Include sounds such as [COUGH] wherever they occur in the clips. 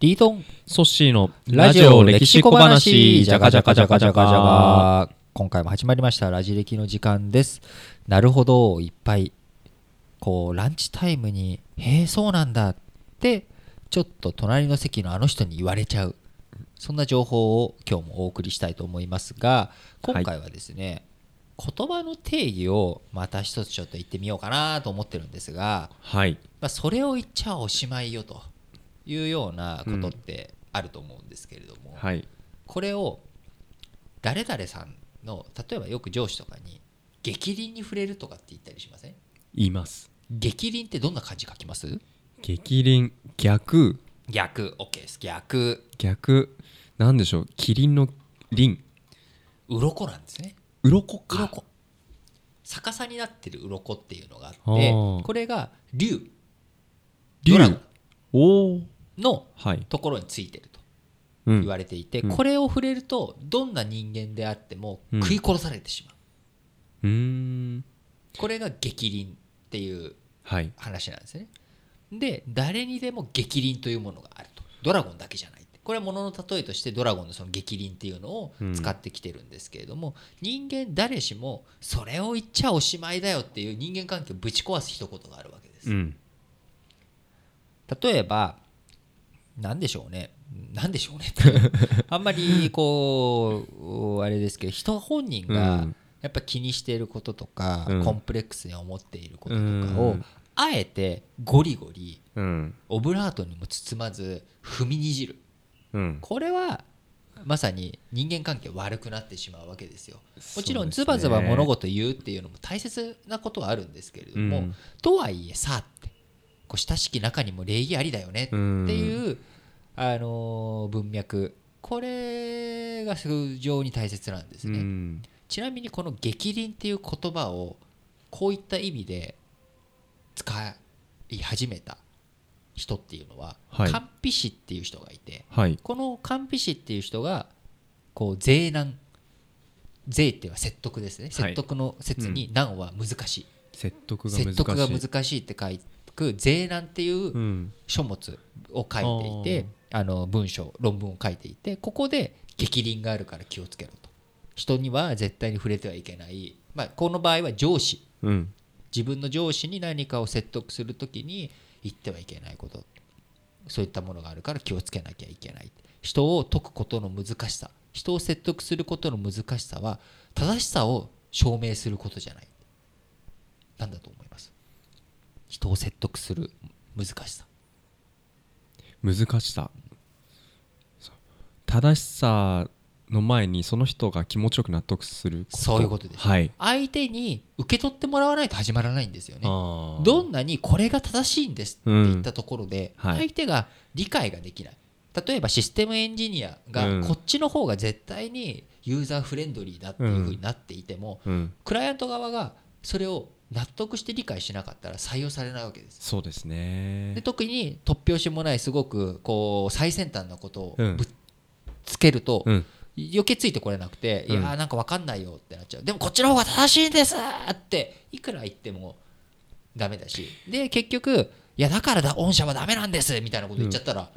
リートンソッシーのラジオ歴史小話。じゃがじゃがじゃがじゃがじゃが今回も始まりました。ラジ歴の時間です。なるほど。いっぱいこうランチタイムに「へえそうなんだ」ってちょっと隣の席のあの人に言われちゃう。そんな情報を今日もお送りしたいと思いますが今回はですね、言葉の定義をまた一つちょっと言ってみようかなと思ってるんですが、はい。まあ、それを言っちゃおしまいよというようなことってあると思うんですけれども、はい。これを誰々さんの例えばよく上司とかに激鱗に触れるとかって言ったりしません？言います。激鱗ってどんな漢字書きます？激鱗逆。逆。OK です。逆。逆。なんでしょう？キリンの鱗鱗なんですね。鱗か。鱗。逆さになってる鱗っていうのがあってこれが竜。竜。ドラゴン。おおのはい。ところについてるとうん。言われていて、うん。これを触れるとどんな人間であってもうん。食い殺されてしまう、うーん。これが激鱗っていうはい。話なんですね。で誰にでも激鱗というものがあると。ドラゴンだけじゃないこれはものの例えとしてドラゴンのその激鱗っていうのを使ってきてるんですけれども、人間誰しもそれを言っちゃおしまいだよっていう人間関係をぶち壊す一言があるわけです、うん。例えば何でしょうね。何でしょうねって [LAUGHS] あんまりこうあれですけど人本人うがん。やっぱ気にしていることとか、うん。コンプレックスに思っていることとかうをん。あえてゴリゴリうん。オブラートにも包まず踏みにじる。うん。これはまさに人間関係悪くなってしまうわけですよ。もちろんズバズバ物事言うっていうのも大切なことはあるんですけれども、うん。とはいえさってこう親しき中にも礼儀ありだよねっていう、あのー文脈。これが非常に大切なんですね、うん。ちなみにこの激鱗っていう言葉をこういった意味で使い始めた人っていうのは、はい。カンピ氏っていう人がいてはい。このカンピ氏っていう人がこう税難税っていうのは説得ですね。はい。説得の説に難は難しい、説得が難しい。説得が難しいって書く税難っていううん。書物を書いていてあの文章論文を書いていてここで激鱗があるから気をつけろと。人には絶対に触れてはいけない、まあ、この場合は上司。うん。自分の上司に何かを説得するときに言ってはいけないこと。そういったものがあるから気をつけなきゃいけない。人を解くことの難しさ。人を説得することの難しさは正しさを証明することじゃない。なんだと思います？人を説得する難しさ。難しさ。正しさの前にその人が気持ちよく納得するそういうことです。はい。相手に受け取ってもらわないと始まらないんですよね。どんなにこれが正しいんですって言ったところで、うんはい。相手が理解ができない。例えばシステムエンジニアがうん。こっちの方が絶対にユーザーフレンドリーだっていうふうになっていても、うん。クライアント側がそれを納得して理解しなかったら採用されないわけです。そうですね。で特に突拍子もないすごくこう最先端なことをうん。ぶっつけると、うん。余計ついてこれなくて、うんいやーなんか分かんないよってなっちゃう。でもこっちの方が正しいんですっていくら言ってもダメだし。で結局いやだからだ御社はダメなんですみたいなこと言っちゃったら、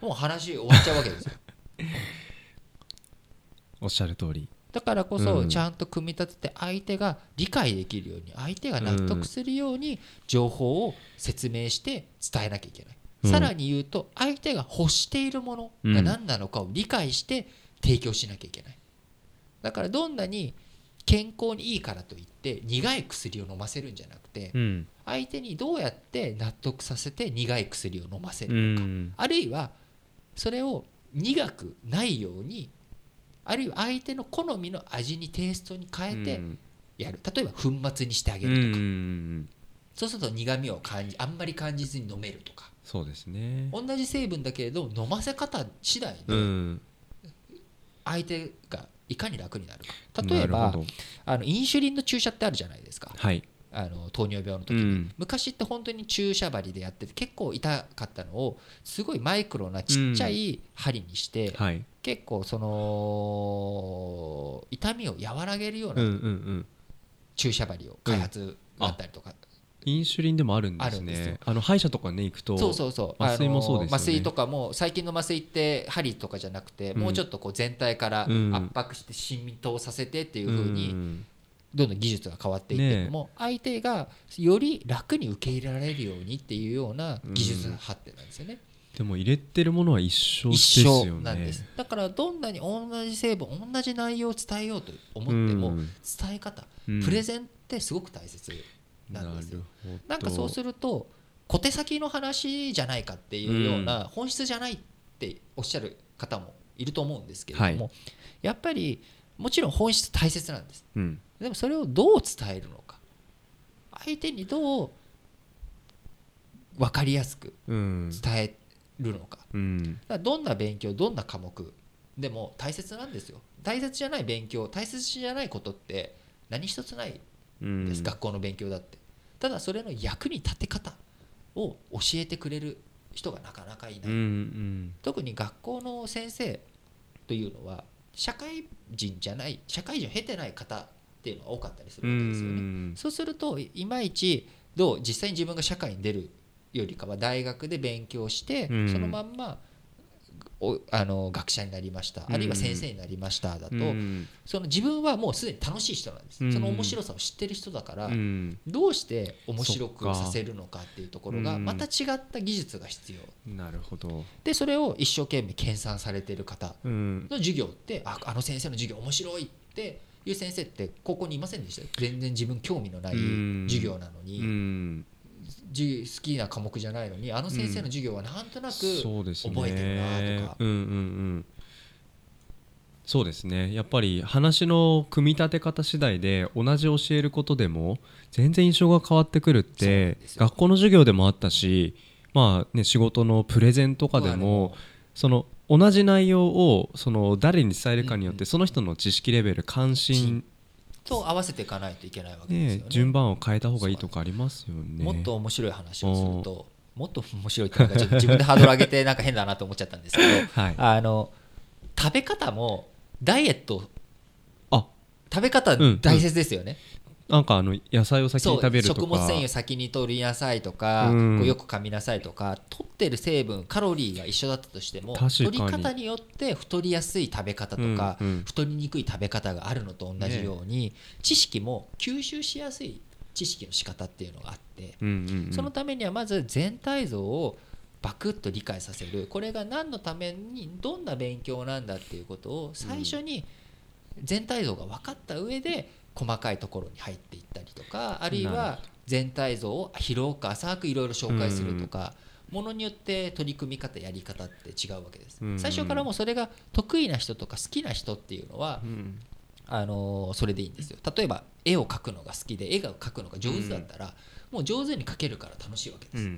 もう話終わっちゃうわけですよ。[LAUGHS] おっしゃる通りだからこうん。そちゃんと組み立てて相手が理解できるように相手が納得するように情報を説明して伝えなきゃいけない、うん。さらに言うと相手が欲しているものが何なのかを理解して提供しなきゃいけない。だからどんなに健康にいいからといって苦い薬を飲ませるんじゃなくてうん。相手にどうやって納得させて苦い薬を飲ませうるのか、ん。あるいはそれを苦くないようにあるいは相手の好みの味にテイストに変えてうん。やる、例えば粉末にしてあげうるとか、んそうすると苦味を感じあんまり感じずに飲めるとか。そうですね。同じ成分だけれど飲ませ方次第うでん。相手がいかに楽になるか。例えばあのインシュリンの注射ってあるじゃないですか。はいあの糖尿病の時に、うん。昔って本当に注射針でやってて結構痛かったのをすごいマイクロなちっちゃい針にして、はい。結構その痛みを和らげるよううんうなんうん。注射針を開発があったりとか。インシュリンでもあるんですね。あの歯医者とかね行くとそうそうそう。麻酔もそうですよね。麻酔とかも最近の麻酔って針とかじゃなくて、うん。もうちょっとこう全体からうん。圧迫して浸透させてっていう風にんどんどん技術が変わっていっても、相手がより楽に受け入れられるようにっていうような技術発展なんですよね。でも入れてるものは一緒です一よね。緒なんです。だからどんなに同じ成分同じ内容を伝えようと思っても、うん。伝え方、うん。プレゼンってすごく大切なんです。よ。なるほど。なんかそうすると小手先の話じゃないかっていうような本質じゃないっておっしゃる方もいると思うんですけれども、はやっぱりもちろん本質大切なんです。うんでもそれをどう伝えるのか。相手にどう分かりやすくうん。伝えるのか。どんな勉強どんな科目でも大切なんですよ。大切じゃない勉強大切じゃないことって何一つないうん。です、学校の勉強だって。ただそれの役に立て方を教えてくれる人がなかなかいない、特に学校の先生というのは社会人じゃない社会人を経てない方っていうのが多かったりすうるわけですよね、ん。そうするといいまいちどう実際に自分が社会に出るよりかは大学で勉強して、うん。そのまんまおあの学者になりました、うん。あるいは先生になりましただと、うん。その自分はもうすでに楽しい人なんです、うん。その面白さを知ってる人だから、うん。どうして面白くさせるのかっていうところがうんまた違った技術が必要。なるほど。でそれを一生懸命研鑽されてる方うんの授業ってああの先生の授業面白いっていう先生って高校にいませんでした？よ全然自分興味のないうん。授業なのうに、好きな科目じゃないのにあの先生の授業はなんとなく、そうですね。覚えてるなとか。うんうんうん。そうですね。やっぱり話の組み立て方次第で同じ教えることでも全然印象が変わってくるって学校の授業でもあったしまあね仕事のプレゼンとかでも。その同じ内容をその誰に伝えるかによってその人の知識レベル関心、と合わせていかないといけないわけですよね、ね順番を変えた方がいいとかありますよね。もっと面白い話をするともっと面白いっていうか自分でハードル上げてなんか変だなと思っちゃったんですけどはい。あの食べ方もダイエット。あ。食べ方うん。大切ですよね、なんかあの野菜を先に食べるとか。食物繊維を先に取りなさいとか、うん。こうよく噛みなさいとか取ってる成分カロリーが一緒だったとしても取り方によって太りやすい食べ方とか、うんうん太りにくい食べ方があるのと同じように、知識も吸収しやすい知識の仕方っていうのがあって、うんうんうん。そのためにはまず全体像をバクッと理解させる。これが何のためにどんな勉強なんだっていうことを最初に全体像が分かった上で細かいところに入っていったりとかあるいは全体像を広く浅くいろいろ紹介するとか。ものによって取り組み方やり方って違うわけです。うん。最初からもうそれが得意な人とか好きな人っていうのはうん。あのーそれでいいんですよ。例えば絵を描くのが好きで絵が描くのが上手だったら、もう上手に描けるから楽しいわけです、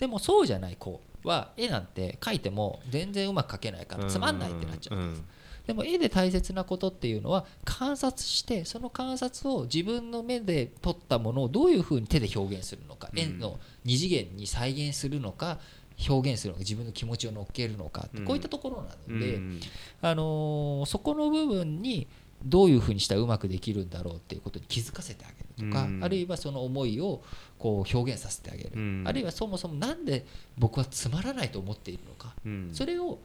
でもそうじゃない子は絵なんて描いても全然うまく描けないからつまんないってなっちゃうんです、でも絵で大切なことっていうのは観察してその観察を自分の目で撮ったものをどういうふうに手で表現するのか、うん。円の二次元に再現するのか表現するのか自分の気持ちを乗っけるのか、うん。こういったところなうんので、うん。あのーそこの部分にどういうふうにしたらうまくできるんだろうっていうことに気づかせてあげるとか、うん。あるいはその思いをこう表現させてあげる、うん。あるいはそもそもなんで僕はつまらないと思っているのか、うん。それを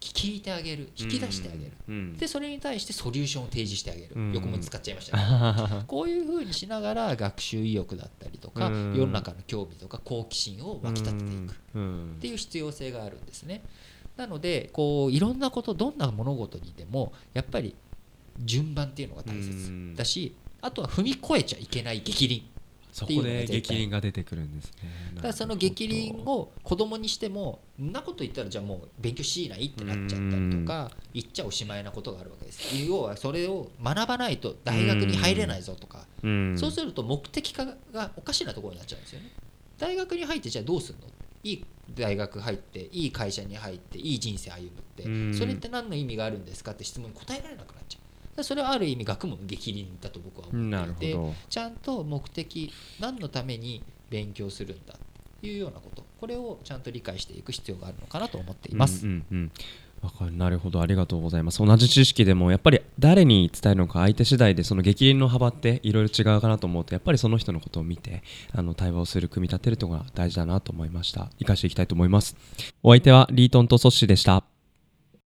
聞いてあげる引き出してあげる、うんでそれに対してソリューションを提示してあげる、うん。横も使っちゃいましたね。[LAUGHS] こういうふうにしながら学習意欲だったりとか、うん。世の中の興味とか好奇心を湧き立てていく、うん。っていう必要性があるんですね。なのでこういろんなことどんな物事にでもやっぱり順番っていうのが大う切ん。だしあとは踏み越えちゃいけない逆鱗そこで激鱗が出てくるんですね。だからその逆鱗を子供にしてもんなこと言ったらじゃあもう勉強しないってなっちゃったりとか言っちゃおしまいなことがあるわけです。要はそれを学ばないと大学に入れないぞとか。うん。そうすると目的化がおかしなところになっちゃうんですよね。大学に入ってじゃあどうするの？いい大学入っていい会社に入っていい人生歩むって、うん。それって何の意味があるんですかって質問に答えられなくそれはある意味学問の逆鱗だと僕はな思っていてちゃんと目的何のために勉強するんだっていうようなこと。これをちゃんと理解していく必要があるのかなと思っています。うんうんうん。わかる。なるほど。ありがとうございます。同じ知識でもやっぱり誰に伝えるのか相手次第でその激励の幅っていろいろ違うかなと思うとやっぱりその人のことを見てあの対話をする組み立てるというのが大事だなと思いました。生かしていきたいと思います。お相手はリートンとソッシーでした